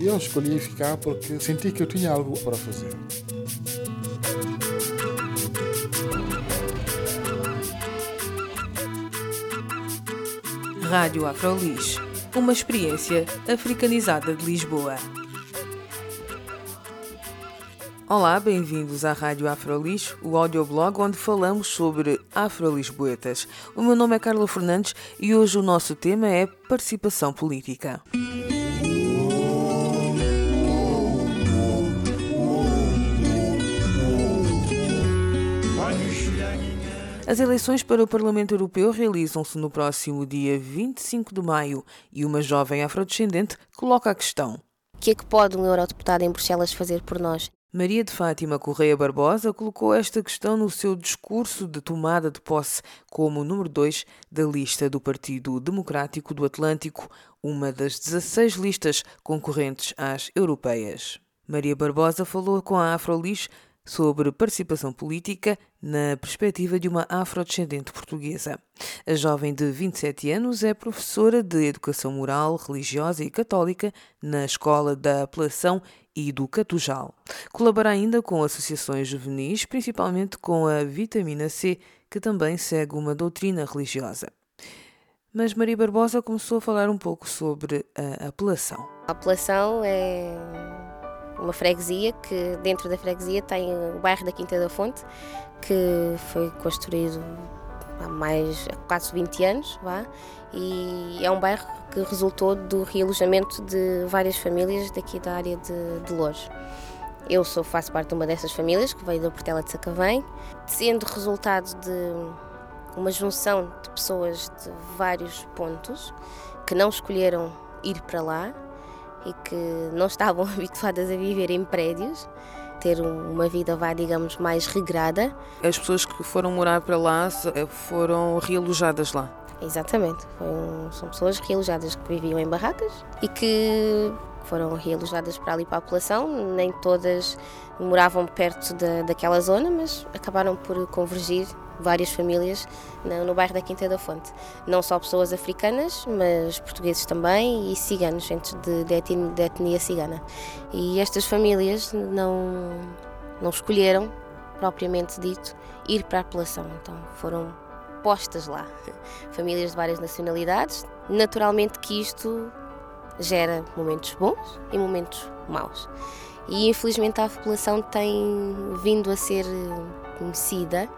Eu escolhi ficar porque senti que eu tinha algo para fazer. Rádio Afrolis, uma experiência africanizada de Lisboa. Olá, bem-vindos à Rádio Afrolis, o audioblog onde falamos sobre afrolisboetas. O meu nome é Carla Fernandes e hoje o nosso tema é participação política. As eleições para o Parlamento Europeu realizam-se no próximo dia 25 de maio e uma jovem afrodescendente coloca a questão: O que é que pode um eurodeputado em Bruxelas fazer por nós? Maria de Fátima Correia Barbosa colocou esta questão no seu discurso de tomada de posse como número 2 da lista do Partido Democrático do Atlântico, uma das 16 listas concorrentes às europeias. Maria Barbosa falou com a Afrolis sobre participação política na perspectiva de uma afrodescendente portuguesa. A jovem de 27 anos é professora de Educação Moral, Religiosa e Católica na Escola da Apelação e do Catujal. Colabora ainda com associações juvenis, principalmente com a Vitamina C, que também segue uma doutrina religiosa. Mas Maria Barbosa começou a falar um pouco sobre a apelação. A apelação é uma freguesia que dentro da freguesia tem o bairro da Quinta da Fonte, que foi construído há mais quase 20 anos, vá, e é um bairro que resultou do realojamento de várias famílias daqui da área de, de Lourdes. Eu sou, faço parte de uma dessas famílias que veio da Portela de Sacavém, sendo resultado de uma junção de pessoas de vários pontos que não escolheram ir para lá e que não estavam habituadas a viver em prédios, ter uma vida, vá, digamos, mais regrada. As pessoas que foram morar para lá eh, foram realojadas lá? Exatamente, um, são pessoas realojadas que viviam em barracas e que foram realojadas para ali para a população, nem todas moravam perto da, daquela zona, mas acabaram por convergir várias famílias no, no bairro da Quinta da Fonte. Não só pessoas africanas, mas portugueses também e ciganos, gente de, de, etnia, de etnia cigana. E estas famílias não, não escolheram, propriamente dito, ir para a apelação, então foram postas lá. Famílias de várias nacionalidades. Naturalmente que isto gera momentos bons e momentos maus. E infelizmente a população tem vindo a ser conhecida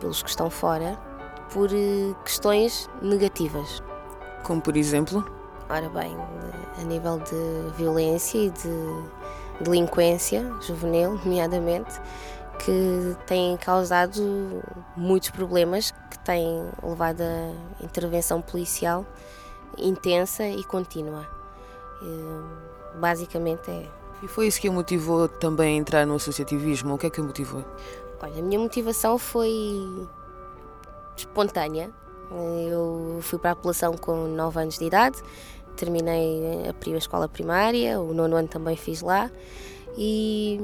pelos que estão fora por eh, questões negativas. Como por exemplo? Ora bem, a nível de violência e de delinquência juvenil, nomeadamente, que têm causado muitos problemas, que têm levado a intervenção policial intensa e contínua. Eh, basicamente é. E foi isso que a motivou também a entrar no associativismo? O que é que a motivou? Olha, a minha motivação foi espontânea. Eu fui para a apelação com 9 anos de idade, terminei a escola primária, o nono ano também fiz lá e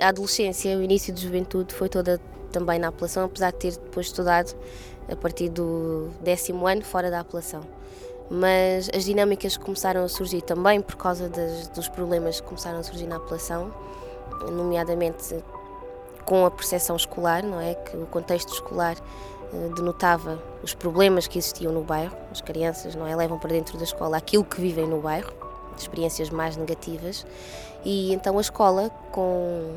a adolescência, o início de juventude foi toda também na apelação, apesar de ter depois estudado a partir do décimo ano fora da apelação. Mas as dinâmicas começaram a surgir também por causa das, dos problemas que começaram a surgir na apelação, nomeadamente com a percepção escolar, não é? Que o contexto escolar eh, denotava os problemas que existiam no bairro. As crianças, não é? Levam para dentro da escola aquilo que vivem no bairro, experiências mais negativas. E então a escola, com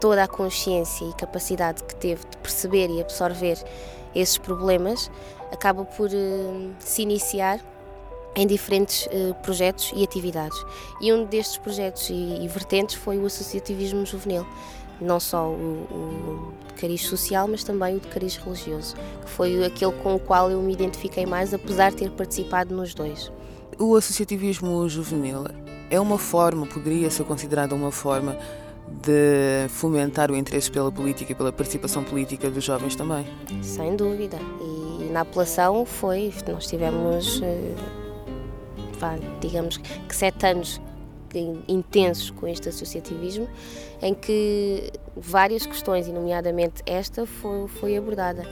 toda a consciência e capacidade que teve de perceber e absorver esses problemas, acaba por uh, se iniciar em diferentes uh, projetos e atividades. E um destes projetos e, e vertentes foi o associativismo juvenil não só o, o de cariz social, mas também o de cariz religioso, que foi aquele com o qual eu me identifiquei mais, apesar de ter participado nos dois. O associativismo juvenil é uma forma, poderia ser considerada uma forma de fomentar o interesse pela política e pela participação política dos jovens também. Sem dúvida. E na apelação foi, nós tivemos, eh, digamos que sete anos intensos com este associativismo, em que várias questões, e nomeadamente esta, foi, foi abordada.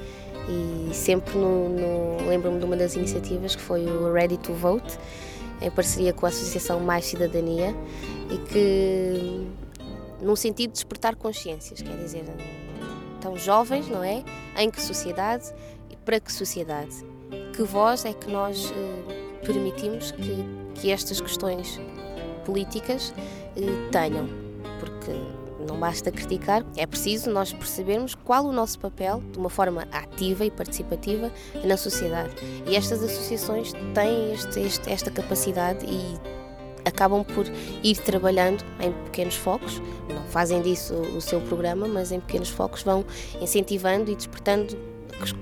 E sempre no, no lembro-me de uma das iniciativas que foi o Ready to Vote, em parceria com a Associação Mais Cidadania, e que num sentido de despertar consciências, quer dizer, tão jovens, não é? Em que sociedade e para que sociedade? Que voz é que nós eh, permitimos que, que estas questões políticas eh, tenham? Porque não basta criticar, é preciso nós percebermos qual o nosso papel de uma forma ativa e participativa na sociedade. E estas associações têm este, este, esta capacidade e acabam por ir trabalhando em pequenos focos, não fazem disso o seu programa, mas em pequenos focos vão incentivando e despertando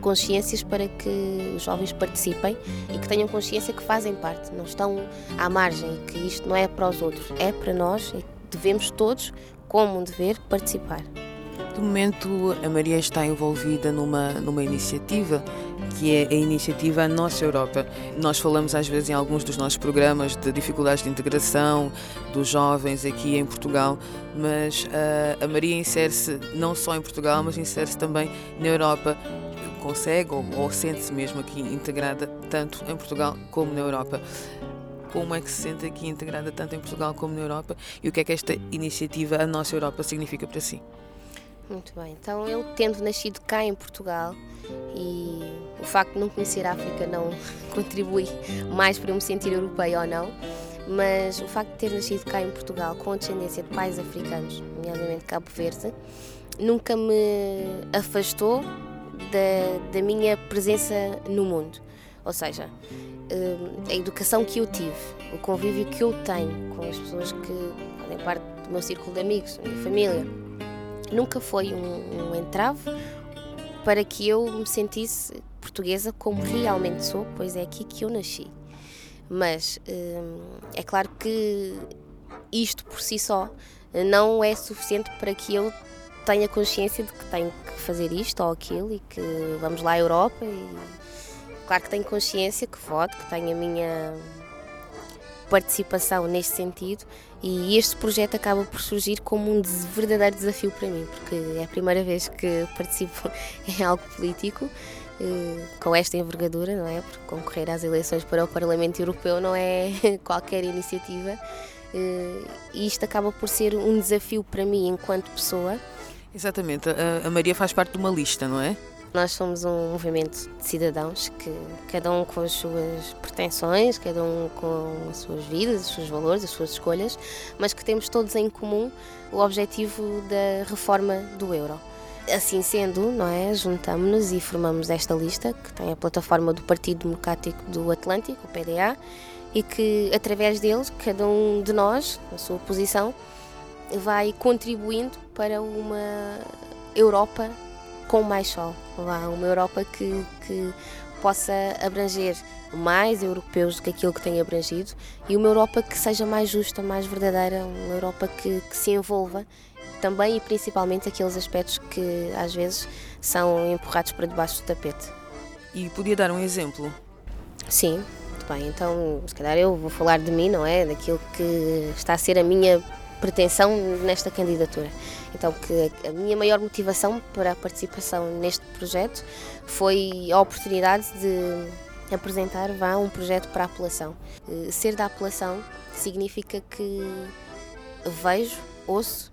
consciências para que os jovens participem e que tenham consciência que fazem parte, não estão à margem, que isto não é para os outros, é para nós e devemos todos, como um dever, participar. De momento, a Maria está envolvida numa, numa iniciativa que é a iniciativa Nossa Europa. Nós falamos às vezes em alguns dos nossos programas de dificuldades de integração dos jovens aqui em Portugal, mas uh, a Maria insere-se não só em Portugal, mas insere-se também na Europa. Consegue ou, ou sente-se mesmo aqui integrada tanto em Portugal como na Europa como é que se sente aqui integrada tanto em Portugal como na Europa e o que é que esta iniciativa A Nossa Europa significa para si? Muito bem, então eu tendo nascido cá em Portugal e facto de não conhecer a África não contribui mais para eu me sentir europeia ou não, mas o facto de ter nascido cá em Portugal com descendência de pais africanos, nomeadamente Cabo Verde, nunca me afastou da, da minha presença no mundo. Ou seja, hum, a educação que eu tive, o convívio que eu tenho com as pessoas que fazem parte do meu círculo de amigos, da minha família, nunca foi um, um entrave para que eu me sentisse portuguesa como realmente sou, pois é aqui que eu nasci. Mas hum, é claro que isto por si só não é suficiente para que eu tenha consciência de que tenho que fazer isto ou aquilo e que vamos lá à Europa e claro que tenho consciência que voto, que tenho a minha participação neste sentido e este projeto acaba por surgir como um verdadeiro desafio para mim, porque é a primeira vez que participo em algo político eh, com esta envergadura, não é? Porque concorrer às eleições para o Parlamento Europeu não é qualquer iniciativa eh, e isto acaba por ser um desafio para mim enquanto pessoa. Exatamente, a Maria faz parte de uma lista, não é? Nós somos um movimento de cidadãos que, cada um com as suas pretensões, cada um com as suas vidas, os seus valores, as suas escolhas, mas que temos todos em comum o objetivo da reforma do euro. Assim sendo, não é, juntamos-nos e formamos esta lista, que tem a plataforma do Partido Democrático do Atlântico, o PDA, e que através deles, cada um de nós, na sua posição, vai contribuindo para uma Europa com mais sol. Uma Europa que, que possa abranger mais europeus do que aquilo que tem abrangido e uma Europa que seja mais justa, mais verdadeira, uma Europa que, que se envolva também e principalmente aqueles aspectos que às vezes são empurrados para debaixo do tapete. E podia dar um exemplo? Sim, muito bem. Então, se calhar eu vou falar de mim, não é? Daquilo que está a ser a minha pretensão nesta candidatura. Então, que a minha maior motivação para a participação neste projeto foi a oportunidade de apresentar vá, um projeto para a apelação. Eh, ser da apelação significa que vejo, ouço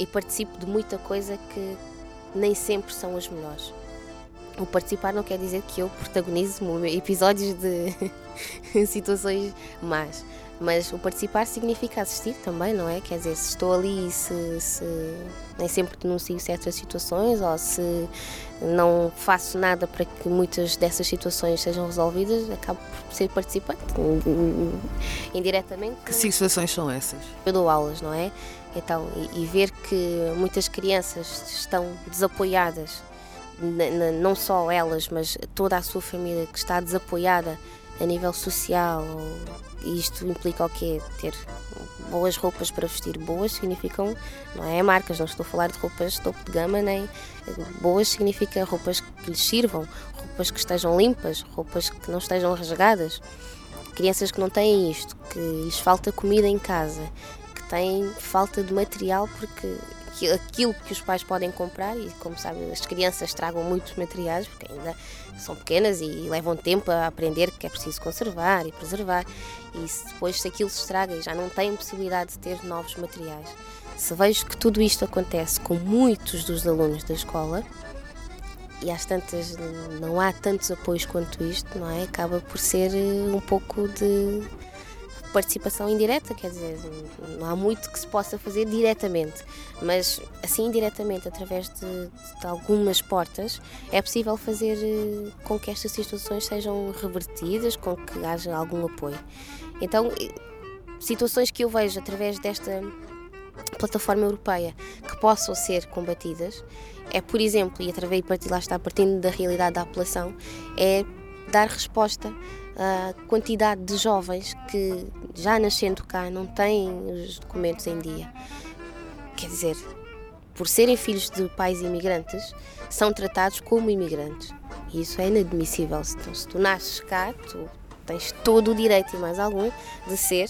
e participo de muita coisa que nem sempre são as melhores. O participar não quer dizer que eu protagonize episódios de situações más. Mas o participar significa assistir também, não é? Quer dizer, se estou ali e se, se nem sempre denuncio certas situações ou se não faço nada para que muitas dessas situações sejam resolvidas, acabo por ser participante, indiretamente. Que situações são essas? Eu dou aulas, não é? Então, e, e ver que muitas crianças estão desapoiadas, não só elas, mas toda a sua família que está desapoiada a nível social, e isto implica o quê? Ter boas roupas para vestir. Boas significam, não é marcas, não estou a falar de roupas topo de gama, nem. Boas significa roupas que lhes sirvam, roupas que estejam limpas, roupas que não estejam rasgadas. Crianças que não têm isto, que lhes falta comida em casa, têm falta de material porque aquilo que os pais podem comprar e como sabem as crianças tragam muitos materiais porque ainda são pequenas e levam tempo a aprender que é preciso conservar e preservar e se depois se aquilo se estraga e já não têm possibilidade de ter novos materiais se vejo que tudo isto acontece com muitos dos alunos da escola e às tantas não há tantos apoios quanto isto, não é? Acaba por ser eh, um pouco de participação indireta, quer dizer, não há muito que se possa fazer diretamente, mas assim indiretamente, através de, de algumas portas, é possível fazer eh, com que estas situações sejam revertidas, com que haja algum apoio. Então, situações que eu vejo através desta plataforma europeia que possam ser combatidas é, por exemplo, e através de lá está partindo da realidade da apelação, é dar resposta a quantidade de jovens que já nascendo cá não têm os documentos em dia. Quer dizer, por serem filhos de pais imigrantes, são tratados como imigrantes. E isso é inadmissível. Então, se tu nasces cá, tu tens todo o direito e mais algum de ser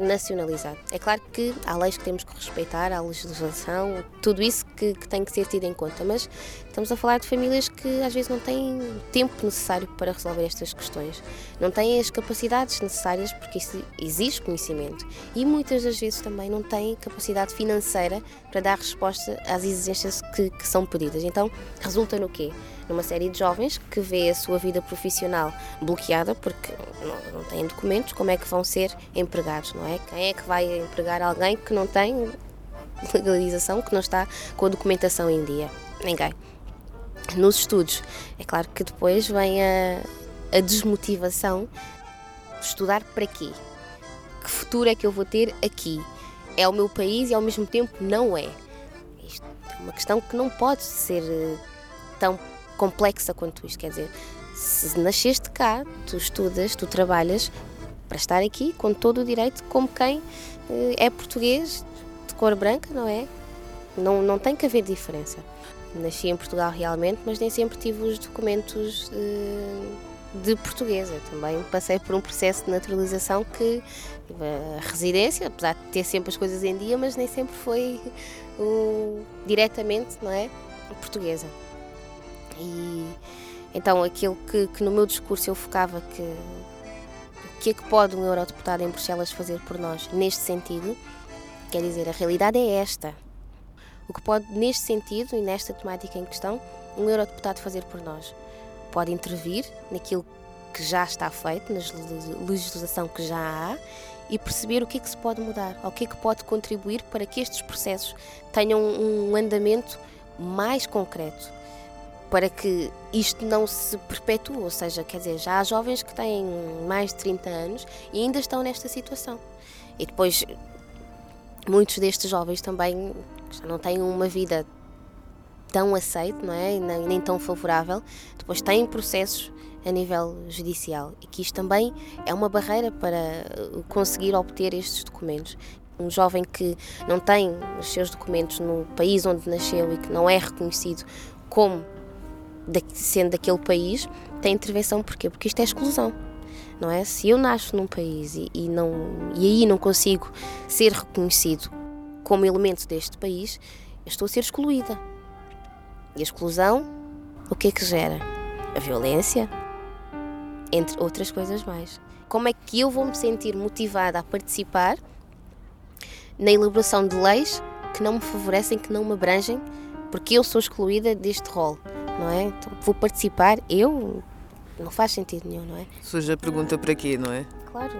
nacionalizado. É claro que há leis que temos que respeitar, há legislação, tudo isso que, que, tem que ser tido em conta, mas estamos a falar de famílias que às vezes não têm tempo necessário para resolver estas questões, não têm as capacidades necessárias, porque isso exige conhecimento, e muitas das vezes também não têm capacidade financeira para dar resposta às exigências que, que são pedidas. Então, resulta no quê? Numa série de jovens que vê a sua vida profissional bloqueada porque não, não têm documentos, como é que vão ser empregados, não é? Quem é que vai empregar alguém que não tem legalização, que não está com a documentação em dia? Ninguém. Nos estudos, é claro que depois vem a, a desmotivação de estudar para quê? Que futuro é que eu vou ter aqui? É o meu país e ao mesmo tempo não é. Isto é uma questão que não pode ser eh, tão complexa quanto isto. Quer dizer, se nasceste cá, tu estudas, tu trabalhas para estar aqui com todo o direito, como quem eh, é português de cor branca, não é? Não, não tem que haver diferença. Nasci em Portugal realmente, mas nem sempre tive os documentos de, eh, de portuguesa. Também passei por um processo de naturalização que a residência, apesar de ter sempre as coisas em dia, mas nem sempre foi uh, diretamente, não é, portuguesa. E então aquilo que, que no meu discurso eu focava que o que é que pode um eurodeputado em Bruxelas fazer por nós neste sentido, quer dizer, a realidade é esta. O que pode, neste sentido e nesta temática em questão, um eurodeputado fazer por nós? Pode intervir naquilo que já está feito, na legislação que já há, e perceber o que é que se pode mudar, o que é que pode contribuir para que estes processos tenham um andamento mais concreto para que isto não se perpetue, ou seja, quer dizer, já há jovens que têm mais de 30 anos e ainda estão nesta situação. E depois, muitos destes jovens também já não têm uma vida tão aceite, não é? Nem, nem tão favorável, depois têm processos a nível judicial e que isto também é uma barreira para conseguir obter estes documentos. Um jovem que não tem os seus documentos no país onde nasceu e que não é reconhecido como sendo daquele país, tem intervenção porquê? Porque isto é exclusão. Não é? Se eu nasço num país e, e, não, e aí não consigo ser reconhecido como elemento deste país, eu estou a ser excluída. E a exclusão, o que é que gera? A violência, entre outras coisas mais. Como é que eu vou me sentir motivada a participar na elaboração de leis que não me favorecem, que não me abrangem, porque eu sou excluída deste rol? Não é? Então, vou participar, eu não faz sentido nenhum, não é? Surge a pergunta para quê, não é? Claro,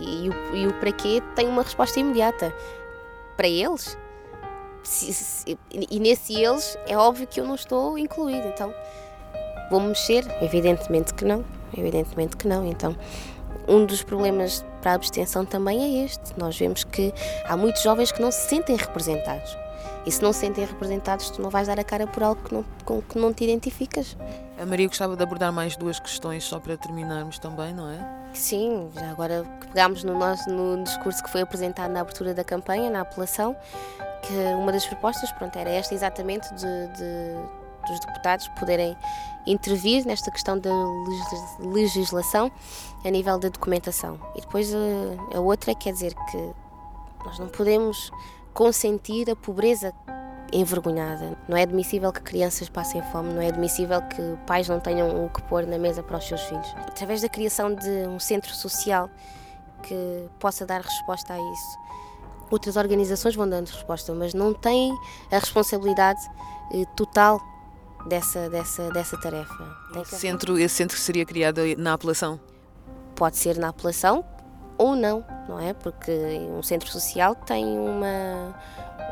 e, e, o, e o para quê tem uma resposta imediata. Para eles. Se, se, e nesse eles é óbvio que eu não estou incluído, então vou mexer? Evidentemente que não, evidentemente que não. Então um dos problemas para a abstenção também é este. Nós vemos que há muitos jovens que não se sentem representados. E se não se sentem representados, tu não vais dar a cara por algo que não, com que não te identificas. A Maria gostava de abordar mais duas questões só para terminarmos também, não é? Sim, já agora que pegámos no nosso no discurso que foi apresentado na abertura da campanha, na apelação, que uma das propostas pronto, era esta exatamente de, de dos deputados poderem intervir nesta questão da legislação a nível da documentação. E depois a, eh, a outra quer dizer que nós não podemos consentir a pobreza envergonhada. Não é admissível que crianças passem fome, não é admissível que pais não tenham o que pôr na mesa para os seus filhos. Através da criação de um centro social que possa dar resposta a isso. Outras organizações vão dando resposta, mas não têm a responsabilidade eh, total dessa, dessa, dessa tarefa. Esse centro, esse centro seria criado na apelação? Pode ser na apelação, ou não, não é? Porque um centro social tem uma,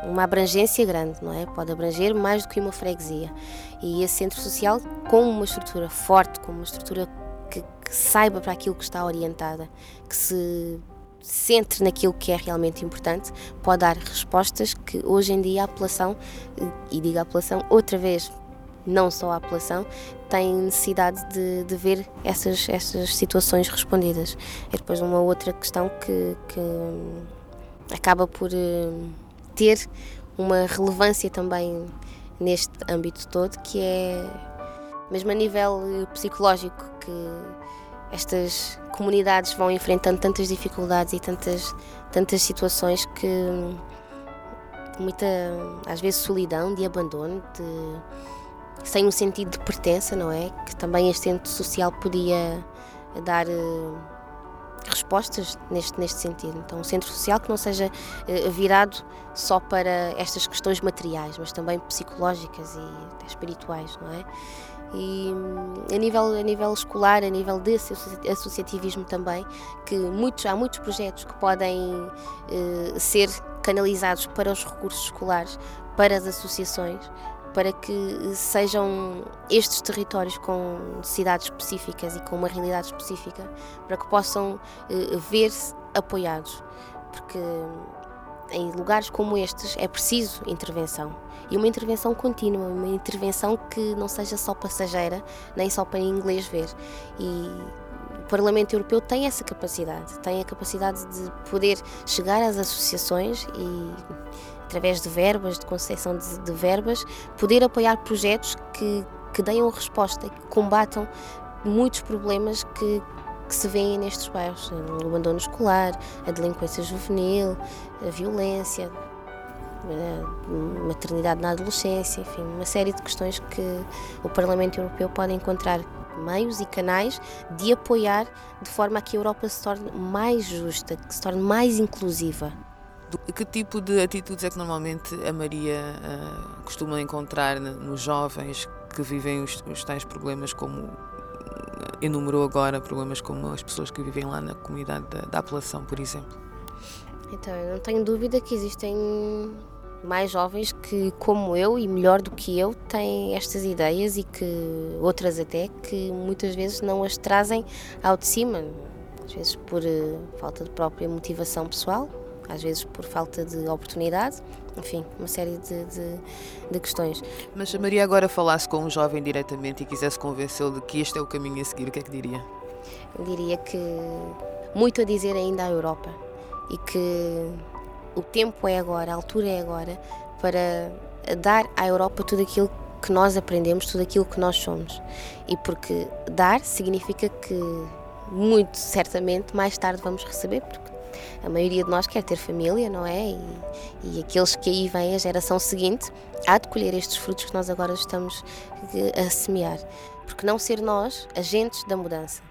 uma abrangência grande, não é? Pode abranger mais do que uma freguesia. E esse centro social, com uma estrutura forte, com uma estrutura que, que saiba para aquilo que está orientada, que se centre naquilo que é realmente importante, pode dar respostas que hoje em dia a apelação, e digo a apelação outra vez, não só a apelação, tem necessidade de, de ver essas, essas situações respondidas. É depois uma outra questão que, que acaba por uh, ter uma relevância também neste âmbito todo, que é mesmo a nível eh, psicológico que estas comunidades vão enfrentando tantas dificuldades e tantas tantas situações que muita às vezes solidão, de abandono, de sem um sentido de pertença, não é? Que também este centro social podia dar uh, respostas neste, neste sentido. Então, um centro social que não seja uh, virado só para estas questões materiais, mas também psicológicas e espirituais, não é? E a nível, a nível escolar, a nível desse associativismo também, que muitos, há muitos projetos que podem uh, ser canalizados para os recursos escolares, para as associações, para que sejam estes territórios com necessidades específicas e com uma realidade específica, para que possam eh, ver-se apoiados. Porque em lugares como estes é preciso intervenção. E uma intervenção contínua, uma intervenção que não seja só passageira, nem só para inglês ver. E o Parlamento Europeu tem essa capacidade, tem a capacidade de poder chegar às associações e através de verbas, de concessão de, de verbas, poder apoiar projetos que, que deem uma resposta, que combatam muitos problemas que, que se vêem nestes bairros, o abandono escolar, a delinquência juvenil, a violência, a maternidade na adolescência, enfim, uma série de questões que o Parlamento Europeu pode encontrar meios e canais de apoiar de forma a que a Europa se torne mais justa, que se torne mais inclusiva. Que tipo de atitudes é que normalmente a Maria uh, costuma encontrar nos jovens que vivem os, os tais problemas como enumerou agora, problemas como as pessoas que vivem lá na comunidade da, da apelação, por exemplo? Então, eu não tenho dúvida que existem mais jovens que, como eu e melhor do que eu, têm estas ideias e que outras até que muitas vezes não as trazem ao de cima, às vezes por uh, falta de própria motivação pessoal, às vezes por falta de oportunidade, enfim, uma série de, de, de, questões. Mas se a Maria agora falasse com um jovem diretamente e quisesse convencê-lo de que este é o caminho a seguir, o que é que diria? Eu diria que muito a dizer ainda à Europa e que o tempo é agora, a altura é agora para dar à Europa tudo aquilo que nós aprendemos, tudo aquilo que nós somos. E porque dar significa que muito certamente mais tarde vamos receber, porque a maioria de nós quer ter família, não é? E, e aqueles que aí vêm, a geração seguinte, há de colher estes frutos que nós agora estamos eh, a semear. Porque não ser nós agentes da mudança.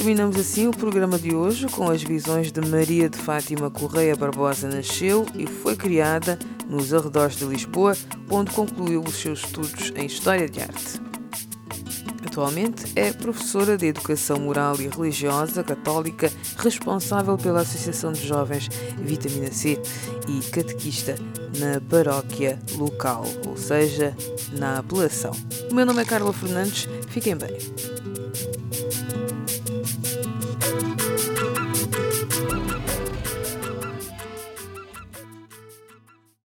Terminamos assim o programa de hoje com as visões de Maria de Fátima Correia Barbosa nasceu e foi criada nos arredores de Lisboa, onde concluiu os seus estudos em História de Arte. Atualmente é professora de Educação Moral e Religiosa Católica, responsável pela Associação de Jovens Vitamina C e catequista na paróquia local, ou seja, na apelação. O meu nome é Carla Fernandes, fiquem bem.